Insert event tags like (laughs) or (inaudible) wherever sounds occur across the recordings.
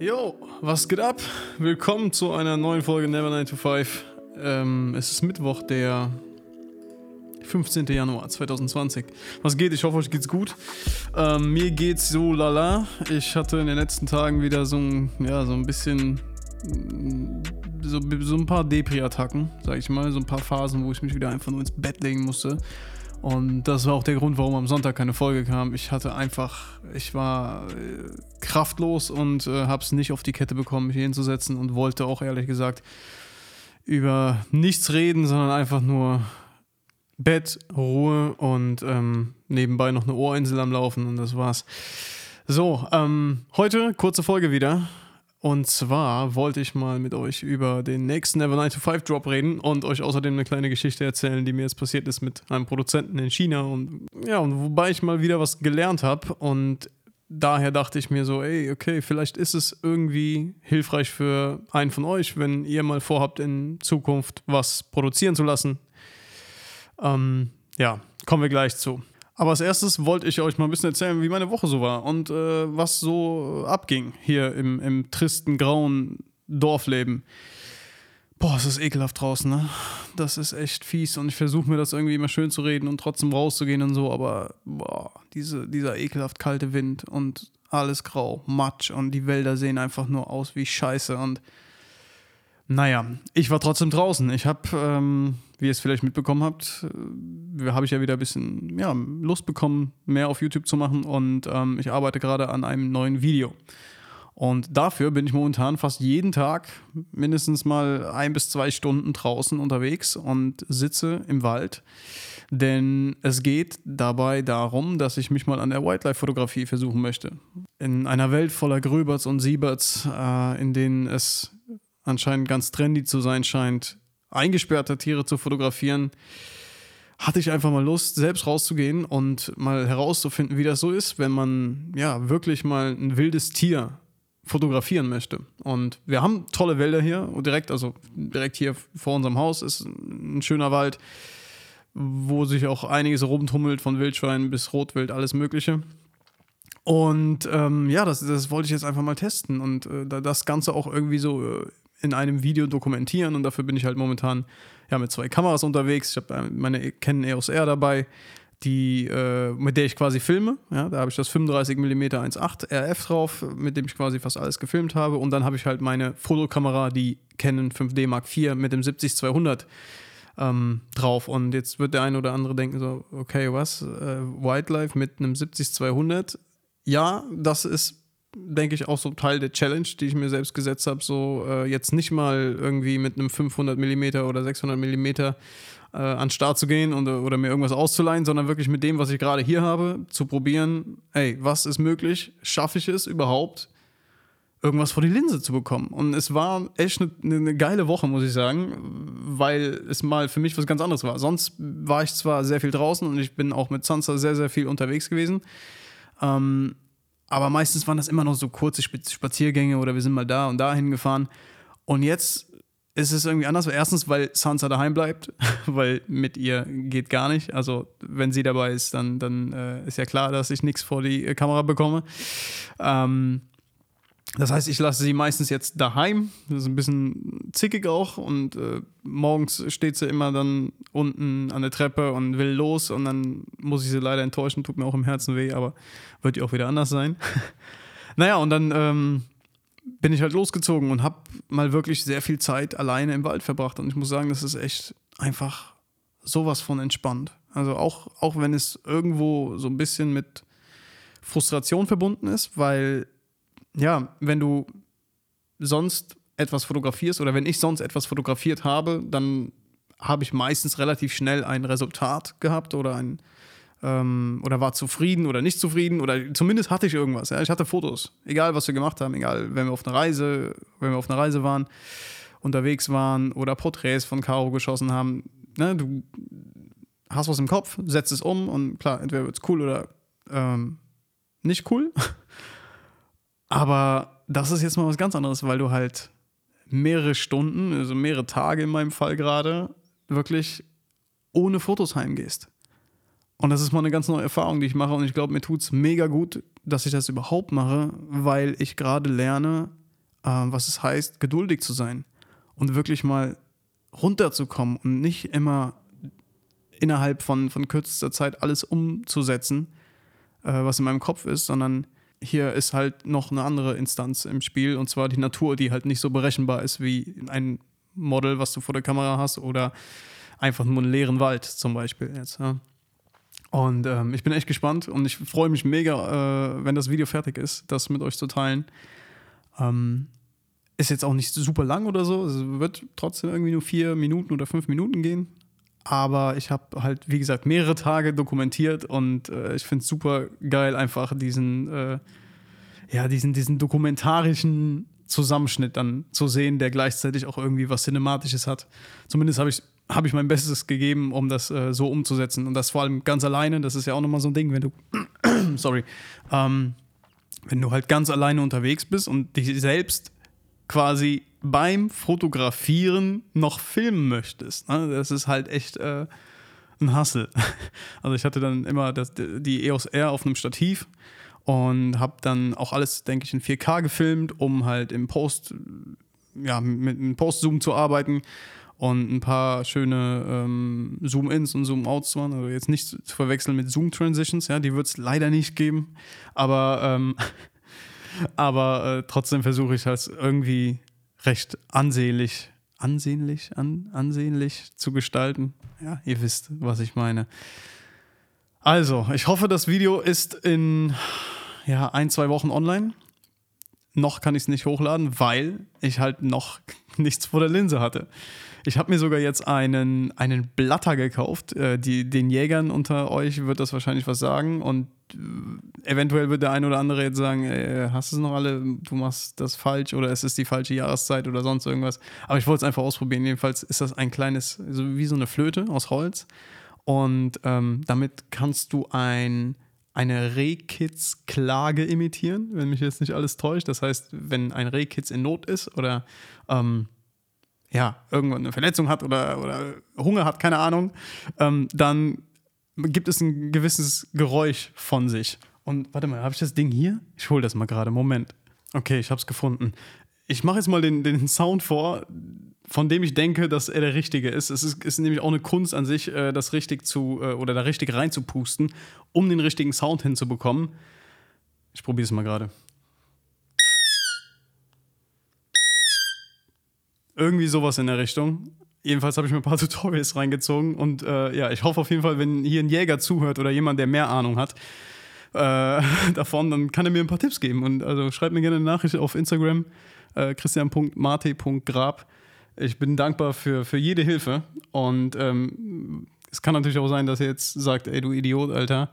Jo, was geht ab? Willkommen zu einer neuen Folge Never 9 to 5. Ähm, es ist Mittwoch, der 15. Januar 2020. Was geht? Ich hoffe, euch geht's gut. Ähm, mir geht's so lala. Ich hatte in den letzten Tagen wieder so ein, ja, so ein bisschen so, so ein paar Depri-Attacken, sag ich mal, so ein paar Phasen, wo ich mich wieder einfach nur ins Bett legen musste. Und das war auch der Grund, warum am Sonntag keine Folge kam. Ich hatte einfach, ich war äh, kraftlos und äh, habe es nicht auf die Kette bekommen, mich hinzusetzen und wollte auch ehrlich gesagt über nichts reden, sondern einfach nur Bett, Ruhe und ähm, nebenbei noch eine Ohrinsel am Laufen und das war's. So, ähm, heute kurze Folge wieder. Und zwar wollte ich mal mit euch über den nächsten Never 9 to 5 Drop reden und euch außerdem eine kleine Geschichte erzählen, die mir jetzt passiert ist mit einem Produzenten in China. Und ja, und wobei ich mal wieder was gelernt habe und daher dachte ich mir so, ey, okay, vielleicht ist es irgendwie hilfreich für einen von euch, wenn ihr mal vorhabt, in Zukunft was produzieren zu lassen. Ähm, ja, kommen wir gleich zu. Aber als erstes wollte ich euch mal ein bisschen erzählen, wie meine Woche so war und äh, was so abging hier im, im tristen, grauen Dorfleben. Boah, es ist ekelhaft draußen, ne? Das ist echt fies und ich versuche mir das irgendwie immer schön zu reden und trotzdem rauszugehen und so, aber boah, diese, dieser ekelhaft kalte Wind und alles grau, Matsch und die Wälder sehen einfach nur aus wie Scheiße und naja, ich war trotzdem draußen. Ich habe, ähm, wie ihr es vielleicht mitbekommen habt, äh, habe ich ja wieder ein bisschen ja, Lust bekommen, mehr auf YouTube zu machen und ähm, ich arbeite gerade an einem neuen Video. Und dafür bin ich momentan fast jeden Tag mindestens mal ein bis zwei Stunden draußen unterwegs und sitze im Wald. Denn es geht dabei darum, dass ich mich mal an der Wildlife-Fotografie versuchen möchte. In einer Welt voller Gröberts und Sieberts, äh, in denen es anscheinend ganz trendy zu sein scheint, eingesperrte Tiere zu fotografieren, hatte ich einfach mal Lust, selbst rauszugehen und mal herauszufinden, wie das so ist, wenn man ja wirklich mal ein wildes Tier fotografieren möchte. Und wir haben tolle Wälder hier, direkt, also direkt hier vor unserem Haus ist ein schöner Wald, wo sich auch einiges rumtummelt, von Wildschweinen bis Rotwild, alles Mögliche. Und ähm, ja, das, das wollte ich jetzt einfach mal testen und äh, das Ganze auch irgendwie so äh, in einem Video dokumentieren und dafür bin ich halt momentan ja, mit zwei Kameras unterwegs. Ich habe äh, meine Canon EOS R dabei, die, äh, mit der ich quasi filme. Ja, da habe ich das 35 mm 1.8 RF drauf, mit dem ich quasi fast alles gefilmt habe. Und dann habe ich halt meine Fotokamera, die Canon 5D Mark IV mit dem 70-200 ähm, drauf. Und jetzt wird der eine oder andere denken so, okay, was? Äh, Wildlife mit einem 70-200? Ja, das ist denke ich, auch so Teil der Challenge, die ich mir selbst gesetzt habe, so äh, jetzt nicht mal irgendwie mit einem 500 mm oder 600 mm äh, an Start zu gehen und, oder mir irgendwas auszuleihen, sondern wirklich mit dem, was ich gerade hier habe, zu probieren, ey, was ist möglich? Schaffe ich es überhaupt, irgendwas vor die Linse zu bekommen? Und es war echt eine, eine geile Woche, muss ich sagen, weil es mal für mich was ganz anderes war. Sonst war ich zwar sehr viel draußen und ich bin auch mit Sansa sehr, sehr viel unterwegs gewesen. Ähm, aber meistens waren das immer noch so kurze Spaziergänge oder wir sind mal da und da hingefahren. Und jetzt ist es irgendwie anders. Erstens, weil Sansa daheim bleibt, (laughs) weil mit ihr geht gar nicht. Also, wenn sie dabei ist, dann, dann äh, ist ja klar, dass ich nichts vor die Kamera bekomme. Ähm, das heißt, ich lasse sie meistens jetzt daheim. Das ist ein bisschen zickig auch. Und äh, morgens steht sie immer dann unten an der Treppe und will los. Und dann muss ich sie leider enttäuschen. Tut mir auch im Herzen weh, aber wird ja auch wieder anders sein. (laughs) naja, und dann ähm, bin ich halt losgezogen und habe mal wirklich sehr viel Zeit alleine im Wald verbracht. Und ich muss sagen, das ist echt einfach sowas von entspannt. Also auch, auch wenn es irgendwo so ein bisschen mit Frustration verbunden ist, weil ja, wenn du sonst etwas fotografierst oder wenn ich sonst etwas fotografiert habe, dann habe ich meistens relativ schnell ein Resultat gehabt oder ein ähm, oder war zufrieden oder nicht zufrieden oder zumindest hatte ich irgendwas. Ja? Ich hatte Fotos, egal was wir gemacht haben, egal wenn wir auf einer Reise, wenn wir auf einer Reise waren, unterwegs waren oder Porträts von Caro geschossen haben. Ne? Du hast was im Kopf, setzt es um und klar, entweder wird es cool oder ähm, nicht cool. Aber das ist jetzt mal was ganz anderes, weil du halt mehrere Stunden, also mehrere Tage in meinem Fall gerade, wirklich ohne Fotos heimgehst. Und das ist mal eine ganz neue Erfahrung, die ich mache. Und ich glaube, mir tut es mega gut, dass ich das überhaupt mache, weil ich gerade lerne, äh, was es heißt, geduldig zu sein und wirklich mal runterzukommen und nicht immer innerhalb von, von kürzester Zeit alles umzusetzen, äh, was in meinem Kopf ist, sondern hier ist halt noch eine andere Instanz im Spiel und zwar die Natur, die halt nicht so berechenbar ist wie ein Model, was du vor der Kamera hast oder einfach nur einen leeren Wald zum Beispiel jetzt. Ja. Und ähm, ich bin echt gespannt und ich freue mich mega, äh, wenn das Video fertig ist, das mit euch zu teilen. Ähm, ist jetzt auch nicht super lang oder so. Es wird trotzdem irgendwie nur vier Minuten oder fünf Minuten gehen. Aber ich habe halt, wie gesagt, mehrere Tage dokumentiert und äh, ich finde es super geil, einfach diesen, äh, ja, diesen, diesen dokumentarischen Zusammenschnitt dann zu sehen, der gleichzeitig auch irgendwie was Cinematisches hat. Zumindest habe ich habe ich mein Bestes gegeben, um das äh, so umzusetzen. Und das vor allem ganz alleine. Das ist ja auch nochmal so ein Ding, wenn du, (clears throat) sorry, ähm, wenn du halt ganz alleine unterwegs bist und dich selbst quasi beim Fotografieren noch filmen möchtest. Ne? Das ist halt echt äh, ein Hassel. (laughs) Also ich hatte dann immer das, die EOS R auf einem Stativ und habe dann auch alles, denke ich, in 4K gefilmt, um halt im Post, ja, mit einem Post-Zoom zu arbeiten und ein paar schöne ähm, Zoom-Ins und Zoom-Outs zu machen. Also jetzt nicht zu verwechseln mit Zoom-Transitions, ja, die wird es leider nicht geben. Aber, ähm, (laughs) aber äh, trotzdem versuche ich halt irgendwie recht ansehnlich, ansehnlich, an, ansehnlich zu gestalten. Ja, ihr wisst, was ich meine. Also, ich hoffe, das Video ist in ja, ein, zwei Wochen online. Noch kann ich es nicht hochladen, weil ich halt noch (laughs) nichts vor der Linse hatte. Ich habe mir sogar jetzt einen, einen Blatter gekauft. Äh, die, den Jägern unter euch wird das wahrscheinlich was sagen. Und äh, eventuell wird der ein oder andere jetzt sagen, äh, hast du es noch alle, du machst das falsch oder es ist die falsche Jahreszeit oder sonst irgendwas. Aber ich wollte es einfach ausprobieren. Jedenfalls ist das ein kleines, so wie so eine Flöte aus Holz. Und ähm, damit kannst du ein eine Rehkitz-Klage imitieren, wenn mich jetzt nicht alles täuscht. Das heißt, wenn ein Rehkitz in Not ist oder ähm, ja, irgendwann eine Verletzung hat oder, oder Hunger hat, keine Ahnung, ähm, dann gibt es ein gewisses Geräusch von sich. Und warte mal, habe ich das Ding hier? Ich hole das mal gerade. Moment. Okay, ich habe es gefunden. Ich mache jetzt mal den, den Sound vor, von dem ich denke, dass er der richtige ist. Es ist, ist nämlich auch eine Kunst an sich, äh, das richtig zu äh, oder da richtig reinzupusten, um den richtigen Sound hinzubekommen. Ich probiere es mal gerade. Irgendwie sowas in der Richtung. Jedenfalls habe ich mir ein paar (laughs) Tutorials reingezogen und äh, ja, ich hoffe auf jeden Fall, wenn hier ein Jäger zuhört oder jemand, der mehr Ahnung hat äh, (laughs) davon, dann kann er mir ein paar Tipps geben. Und also schreibt mir gerne eine Nachricht auf Instagram, äh, christian.marte.grab. Ich bin dankbar für, für jede Hilfe und ähm, es kann natürlich auch sein, dass ihr jetzt sagt, ey du Idiot, Alter,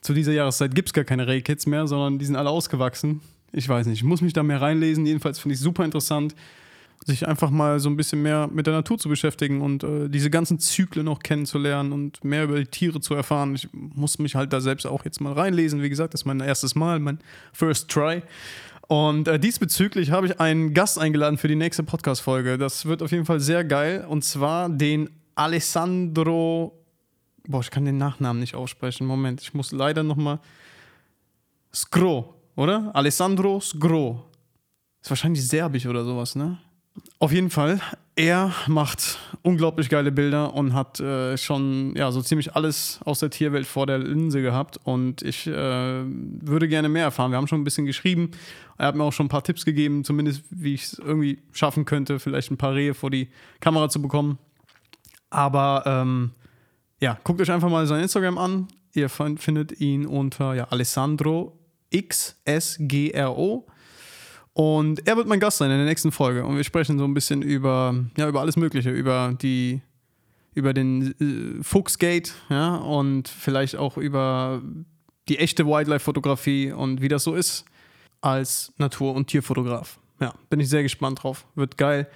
zu dieser Jahreszeit gibt es gar keine Ray-Kids mehr, sondern die sind alle ausgewachsen. Ich weiß nicht, ich muss mich da mehr reinlesen. Jedenfalls finde ich es super interessant sich einfach mal so ein bisschen mehr mit der Natur zu beschäftigen und äh, diese ganzen Zyklen noch kennenzulernen und mehr über die Tiere zu erfahren. Ich muss mich halt da selbst auch jetzt mal reinlesen. Wie gesagt, das ist mein erstes Mal, mein First Try. Und äh, diesbezüglich habe ich einen Gast eingeladen für die nächste Podcast-Folge. Das wird auf jeden Fall sehr geil. Und zwar den Alessandro. Boah, ich kann den Nachnamen nicht aussprechen. Moment, ich muss leider nochmal. Skro, oder? Alessandro Skro. Ist wahrscheinlich serbisch oder sowas, ne? Auf jeden Fall, er macht unglaublich geile Bilder und hat äh, schon ja, so ziemlich alles aus der Tierwelt vor der Linse gehabt. Und ich äh, würde gerne mehr erfahren. Wir haben schon ein bisschen geschrieben. Er hat mir auch schon ein paar Tipps gegeben, zumindest wie ich es irgendwie schaffen könnte, vielleicht ein paar Rehe vor die Kamera zu bekommen. Aber ähm, ja, guckt euch einfach mal sein Instagram an. Ihr findet ihn unter ja, Alessandro XSGRO. Und er wird mein Gast sein in der nächsten Folge. Und wir sprechen so ein bisschen über, ja, über alles Mögliche, über die, über den äh, Fuchsgate, ja, und vielleicht auch über die echte Wildlife-Fotografie und wie das so ist als Natur- und Tierfotograf. Ja, bin ich sehr gespannt drauf. Wird geil.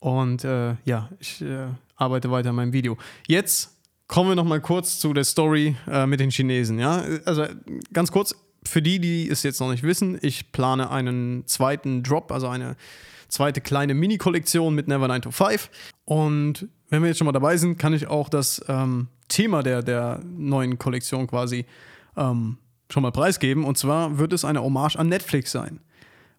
Und äh, ja, ich äh, arbeite weiter an meinem Video. Jetzt kommen wir noch mal kurz zu der Story äh, mit den Chinesen. Ja, also ganz kurz für die, die es jetzt noch nicht wissen, ich plane einen zweiten Drop, also eine zweite kleine Mini-Kollektion mit Never 9 to 5. Und wenn wir jetzt schon mal dabei sind, kann ich auch das ähm, Thema der, der neuen Kollektion quasi ähm, schon mal preisgeben. Und zwar wird es eine Hommage an Netflix sein.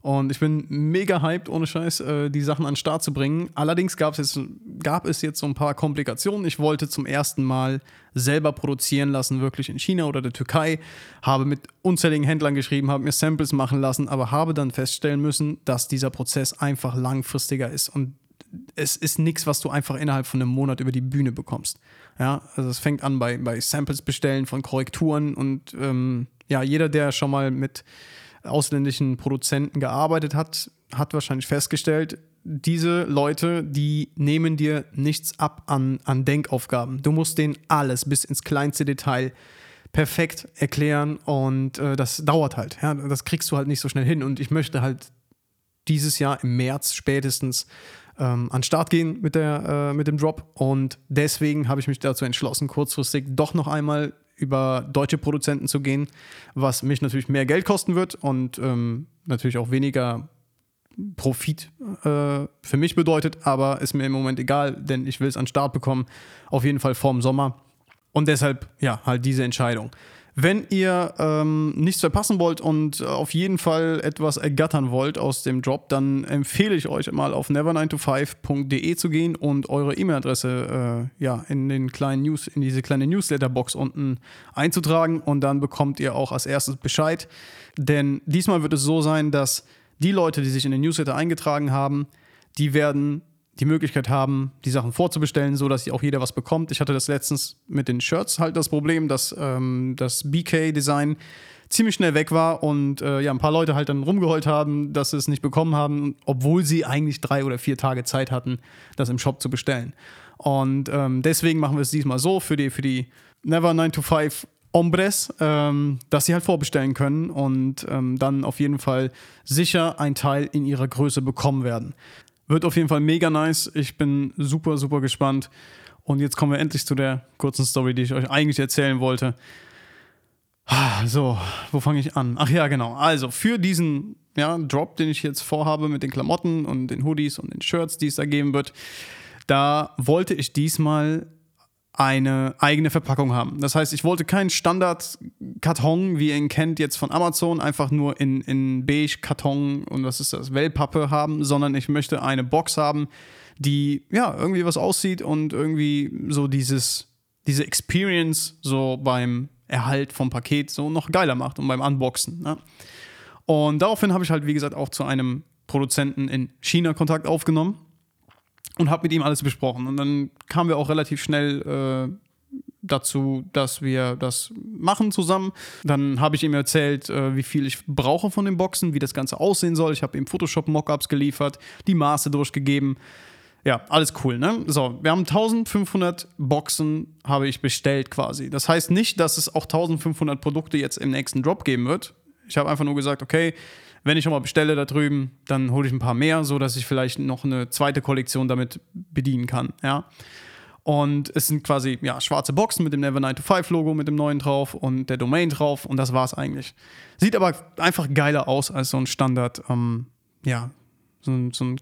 Und ich bin mega hyped, ohne Scheiß, äh, die Sachen an den Start zu bringen. Allerdings gab es, jetzt, gab es jetzt so ein paar Komplikationen. Ich wollte zum ersten Mal selber produzieren lassen, wirklich in China oder der Türkei. Habe mit unzähligen Händlern geschrieben, habe mir Samples machen lassen, aber habe dann feststellen müssen, dass dieser Prozess einfach langfristiger ist. Und es ist nichts, was du einfach innerhalb von einem Monat über die Bühne bekommst. Ja, also es fängt an bei, bei Samples bestellen von Korrekturen und ähm, ja, jeder, der schon mal mit ausländischen Produzenten gearbeitet hat, hat wahrscheinlich festgestellt, diese Leute, die nehmen dir nichts ab an, an Denkaufgaben. Du musst denen alles bis ins kleinste Detail perfekt erklären und äh, das dauert halt. Ja? Das kriegst du halt nicht so schnell hin. Und ich möchte halt dieses Jahr im März spätestens ähm, an Start gehen mit, der, äh, mit dem Drop. Und deswegen habe ich mich dazu entschlossen, kurzfristig doch noch einmal über deutsche Produzenten zu gehen, was mich natürlich mehr Geld kosten wird und ähm, natürlich auch weniger Profit äh, für mich bedeutet, aber ist mir im Moment egal, denn ich will es an Start bekommen, auf jeden Fall vorm Sommer. Und deshalb, ja, halt diese Entscheidung. Wenn ihr ähm, nichts verpassen wollt und auf jeden Fall etwas ergattern wollt aus dem Drop, dann empfehle ich euch mal auf never9to5.de zu gehen und eure E-Mail-Adresse äh, ja, in den kleinen News, in diese kleine Newsletter-Box unten einzutragen und dann bekommt ihr auch als erstes Bescheid. Denn diesmal wird es so sein, dass die Leute, die sich in den Newsletter eingetragen haben, die werden die Möglichkeit haben, die Sachen vorzubestellen, so dass auch jeder was bekommt. Ich hatte das letztens mit den Shirts halt das Problem, dass ähm, das BK-Design ziemlich schnell weg war und äh, ja, ein paar Leute halt dann rumgeheult haben, dass sie es nicht bekommen haben, obwohl sie eigentlich drei oder vier Tage Zeit hatten, das im Shop zu bestellen. Und ähm, deswegen machen wir es diesmal so für die, für die Never 9 to 5 Hombres, ähm, dass sie halt vorbestellen können und ähm, dann auf jeden Fall sicher ein Teil in ihrer Größe bekommen werden. Wird auf jeden Fall mega nice. Ich bin super, super gespannt. Und jetzt kommen wir endlich zu der kurzen Story, die ich euch eigentlich erzählen wollte. Ah, so, wo fange ich an? Ach ja, genau. Also für diesen ja, Drop, den ich jetzt vorhabe mit den Klamotten und den Hoodies und den Shirts, die es da geben wird, da wollte ich diesmal eine eigene Verpackung haben. Das heißt, ich wollte keinen Standard-Karton, wie ihr ihn kennt, jetzt von Amazon, einfach nur in, in Beige-Karton und was ist das, Wellpappe haben, sondern ich möchte eine Box haben, die ja irgendwie was aussieht und irgendwie so dieses, diese Experience so beim Erhalt vom Paket so noch geiler macht und beim Unboxen. Ne? Und daraufhin habe ich halt, wie gesagt, auch zu einem Produzenten in China Kontakt aufgenommen und habe mit ihm alles besprochen. Und dann kamen wir auch relativ schnell äh, dazu, dass wir das machen zusammen. Dann habe ich ihm erzählt, äh, wie viel ich brauche von den Boxen, wie das Ganze aussehen soll. Ich habe ihm Photoshop-Mockups geliefert, die Maße durchgegeben. Ja, alles cool, ne? So, wir haben 1500 Boxen, habe ich bestellt quasi. Das heißt nicht, dass es auch 1500 Produkte jetzt im nächsten Drop geben wird. Ich habe einfach nur gesagt, okay, wenn ich schon mal bestelle da drüben, dann hole ich ein paar mehr, so dass ich vielleicht noch eine zweite Kollektion damit bedienen kann, ja. Und es sind quasi ja, schwarze Boxen mit dem Never 9 to 5 Logo, mit dem neuen drauf und der Domain drauf und das war's eigentlich. Sieht aber einfach geiler aus als so ein Standard, ähm, ja, so ein, so ein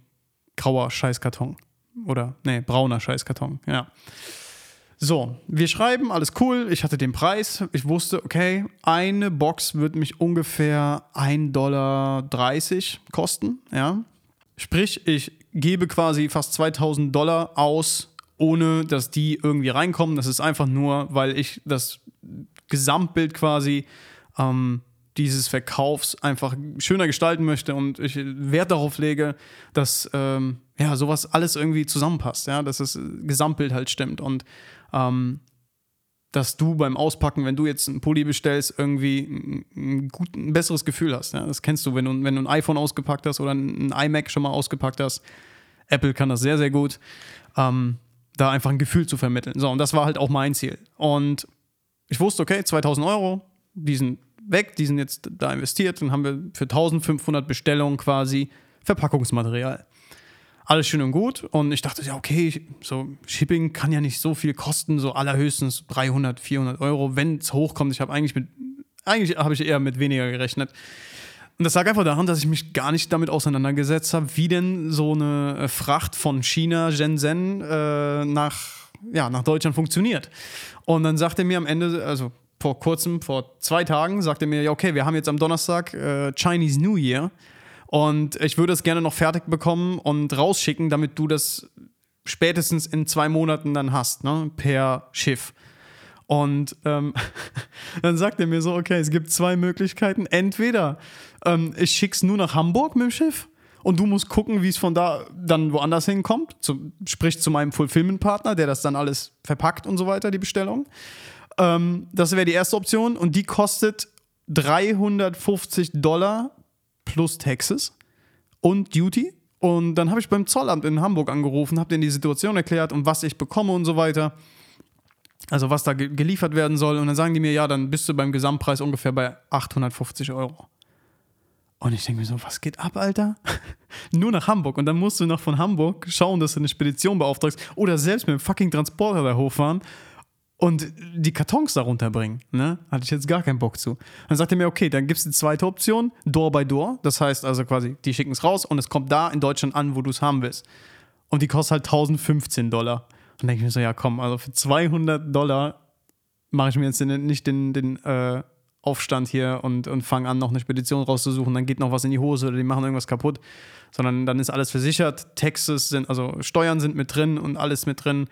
grauer Scheißkarton. Oder, nee, brauner Scheißkarton, ja. So, wir schreiben, alles cool. Ich hatte den Preis. Ich wusste, okay, eine Box wird mich ungefähr 1,30 Dollar kosten. Ja. Sprich, ich gebe quasi fast 2000 Dollar aus, ohne dass die irgendwie reinkommen. Das ist einfach nur, weil ich das Gesamtbild quasi ähm, dieses Verkaufs einfach schöner gestalten möchte und ich Wert darauf lege, dass ähm, ja sowas alles irgendwie zusammenpasst, ja, dass das Gesamtbild halt stimmt und ähm, dass du beim Auspacken, wenn du jetzt einen Pulli bestellst, irgendwie ein, gut, ein besseres Gefühl hast. Ja? Das kennst du, wenn, du, wenn du ein iPhone ausgepackt hast oder ein iMac schon mal ausgepackt hast. Apple kann das sehr, sehr gut, ähm, da einfach ein Gefühl zu vermitteln. So, und das war halt auch mein Ziel. Und ich wusste, okay, 2000 Euro, die sind weg, die sind jetzt da investiert, dann haben wir für 1500 Bestellungen quasi Verpackungsmaterial alles schön und gut. Und ich dachte, ja, okay, so Shipping kann ja nicht so viel kosten, so allerhöchstens 300, 400 Euro, wenn es hochkommt. Ich habe eigentlich mit, eigentlich habe ich eher mit weniger gerechnet. Und das lag einfach daran, dass ich mich gar nicht damit auseinandergesetzt habe, wie denn so eine äh, Fracht von China, Shenzhen, äh, nach, ja, nach Deutschland funktioniert. Und dann sagte er mir am Ende, also vor kurzem, vor zwei Tagen, sagte er mir, ja, okay, wir haben jetzt am Donnerstag äh, Chinese New Year. Und ich würde es gerne noch fertig bekommen und rausschicken, damit du das spätestens in zwei Monaten dann hast, ne? Per Schiff. Und ähm, (laughs) dann sagt er mir so, okay, es gibt zwei Möglichkeiten. Entweder ähm, ich schick's nur nach Hamburg mit dem Schiff und du musst gucken, wie es von da dann woanders hinkommt. Zu, sprich zu meinem Fulfillment-Partner, der das dann alles verpackt und so weiter, die Bestellung. Ähm, das wäre die erste Option und die kostet 350 Dollar plus Taxes und Duty. Und dann habe ich beim Zollamt in Hamburg angerufen, habe denen die Situation erklärt und was ich bekomme und so weiter. Also was da geliefert werden soll. Und dann sagen die mir, ja, dann bist du beim Gesamtpreis ungefähr bei 850 Euro. Und ich denke mir so, was geht ab, Alter? (laughs) Nur nach Hamburg. Und dann musst du noch von Hamburg schauen, dass du eine Spedition beauftragst oder selbst mit dem fucking Transporter da hochfahren und die Kartons darunter bringen. Ne? Hatte ich jetzt gar keinen Bock zu. Dann sagte er mir, okay, dann gibt es die zweite Option, Door by Door. Das heißt also quasi, die schicken es raus und es kommt da in Deutschland an, wo du es haben willst. Und die kostet halt 1015 Dollar. Und denke ich mir so, ja komm, also für 200 Dollar mache ich mir jetzt nicht den, den äh, Aufstand hier und, und fange an, noch eine Spedition rauszusuchen, dann geht noch was in die Hose oder die machen irgendwas kaputt, sondern dann ist alles versichert, Taxes sind, also Steuern sind mit drin und alles mit drin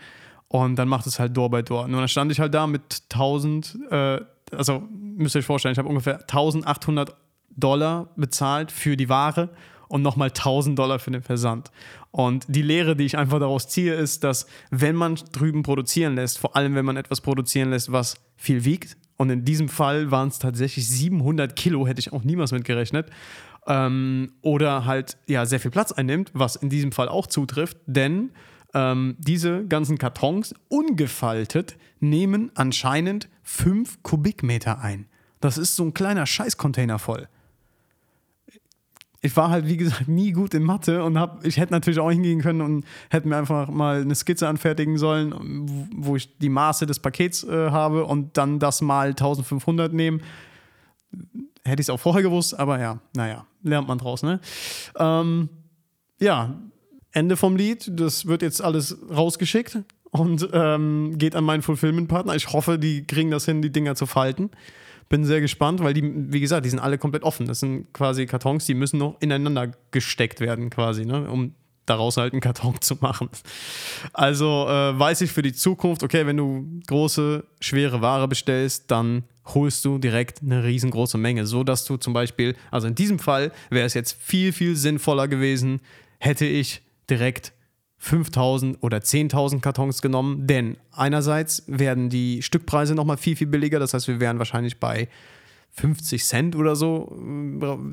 und dann macht es halt Door by Door. Nur dann stand ich halt da mit 1000, äh, also müsst ihr euch vorstellen, ich habe ungefähr 1800 Dollar bezahlt für die Ware und nochmal 1000 Dollar für den Versand. Und die Lehre, die ich einfach daraus ziehe, ist, dass wenn man drüben produzieren lässt, vor allem wenn man etwas produzieren lässt, was viel wiegt, und in diesem Fall waren es tatsächlich 700 Kilo, hätte ich auch niemals mit gerechnet, ähm, oder halt ja sehr viel Platz einnimmt, was in diesem Fall auch zutrifft, denn ähm, diese ganzen Kartons ungefaltet nehmen anscheinend 5 Kubikmeter ein. Das ist so ein kleiner Scheißcontainer voll ich war halt, wie gesagt, nie gut in Mathe und hab, ich hätte natürlich auch hingehen können und hätte mir einfach mal eine Skizze anfertigen sollen, wo ich die Maße des Pakets äh, habe und dann das mal 1500 nehmen. Hätte ich es auch vorher gewusst, aber ja, naja, lernt man draus, ne? Ähm, ja, Ende vom Lied. Das wird jetzt alles rausgeschickt und ähm, geht an meinen Fulfillment-Partner. Ich hoffe, die kriegen das hin, die Dinger zu falten bin sehr gespannt, weil die, wie gesagt, die sind alle komplett offen. Das sind quasi Kartons, die müssen noch ineinander gesteckt werden, quasi, ne? um daraus halt einen (laughs) Karton zu machen. Also äh, weiß ich für die Zukunft, okay, wenn du große, schwere Ware bestellst, dann holst du direkt eine riesengroße Menge, so dass du zum Beispiel, also in diesem Fall wäre es jetzt viel, viel sinnvoller gewesen, hätte ich direkt 5000 oder 10.000 Kartons genommen, denn einerseits werden die Stückpreise nochmal viel, viel billiger. Das heißt, wir wären wahrscheinlich bei 50 Cent oder so.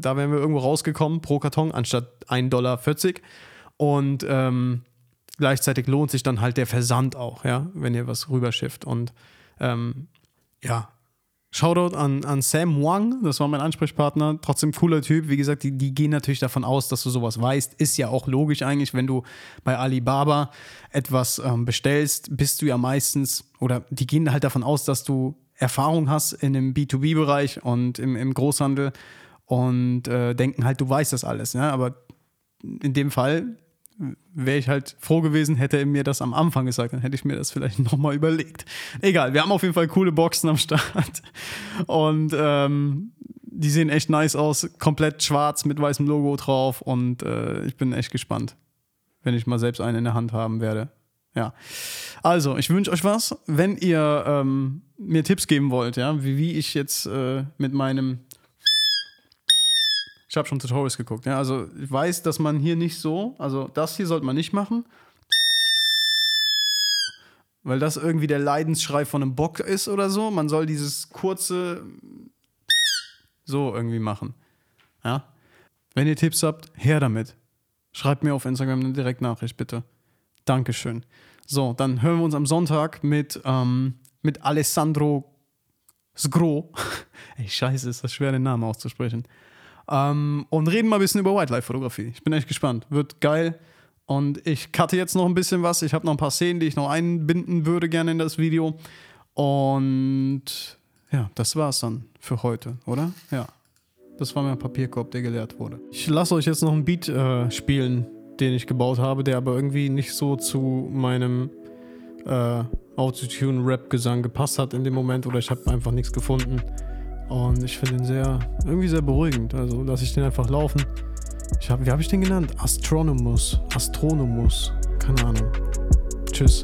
Da wären wir irgendwo rausgekommen pro Karton anstatt 1,40 Dollar. Und ähm, gleichzeitig lohnt sich dann halt der Versand auch, ja, wenn ihr was rüberschifft. Und ähm, ja, Shoutout an, an Sam Wang, das war mein Ansprechpartner. Trotzdem cooler Typ. Wie gesagt, die, die gehen natürlich davon aus, dass du sowas weißt. Ist ja auch logisch eigentlich, wenn du bei Alibaba etwas ähm, bestellst, bist du ja meistens, oder die gehen halt davon aus, dass du Erfahrung hast in dem B2B-Bereich und im, im Großhandel und äh, denken halt, du weißt das alles. Ja? Aber in dem Fall wäre ich halt froh gewesen, hätte er mir das am Anfang gesagt, dann hätte ich mir das vielleicht (laughs) nochmal überlegt. Egal, wir haben auf jeden Fall coole Boxen am Start. Und ähm, die sehen echt nice aus, komplett schwarz mit weißem Logo drauf. Und äh, ich bin echt gespannt, wenn ich mal selbst einen in der Hand haben werde. Ja. Also, ich wünsche euch was. Wenn ihr ähm, mir Tipps geben wollt, ja, wie, wie ich jetzt äh, mit meinem ich habe schon Tutorials geguckt. Ja? Also ich weiß, dass man hier nicht so, also das hier sollte man nicht machen. Weil das irgendwie der Leidensschrei von einem Bock ist oder so. Man soll dieses kurze so irgendwie machen. Ja? Wenn ihr Tipps habt, her damit. Schreibt mir auf Instagram eine Direktnachricht, bitte. Dankeschön. So, dann hören wir uns am Sonntag mit, ähm, mit Alessandro Sgro. (laughs) Ey, scheiße, ist das schwer, den Namen auszusprechen. Ähm, und reden mal ein bisschen über Wildlife-Fotografie. Ich bin echt gespannt. Wird geil. Und ich cutte jetzt noch ein bisschen was. Ich habe noch ein paar Szenen, die ich noch einbinden würde gerne in das Video. Und ja, das war's dann für heute, oder? Ja. Das war mein Papierkorb, der geleert wurde. Ich lasse euch jetzt noch einen Beat äh, spielen, den ich gebaut habe, der aber irgendwie nicht so zu meinem äh, Autotune-Rap-Gesang gepasst hat in dem Moment oder ich habe einfach nichts gefunden. Und ich finde ihn sehr, irgendwie sehr beruhigend. Also lasse ich den einfach laufen. Ich hab, wie habe ich den genannt? Astronomus. Astronomus. Keine Ahnung. Tschüss.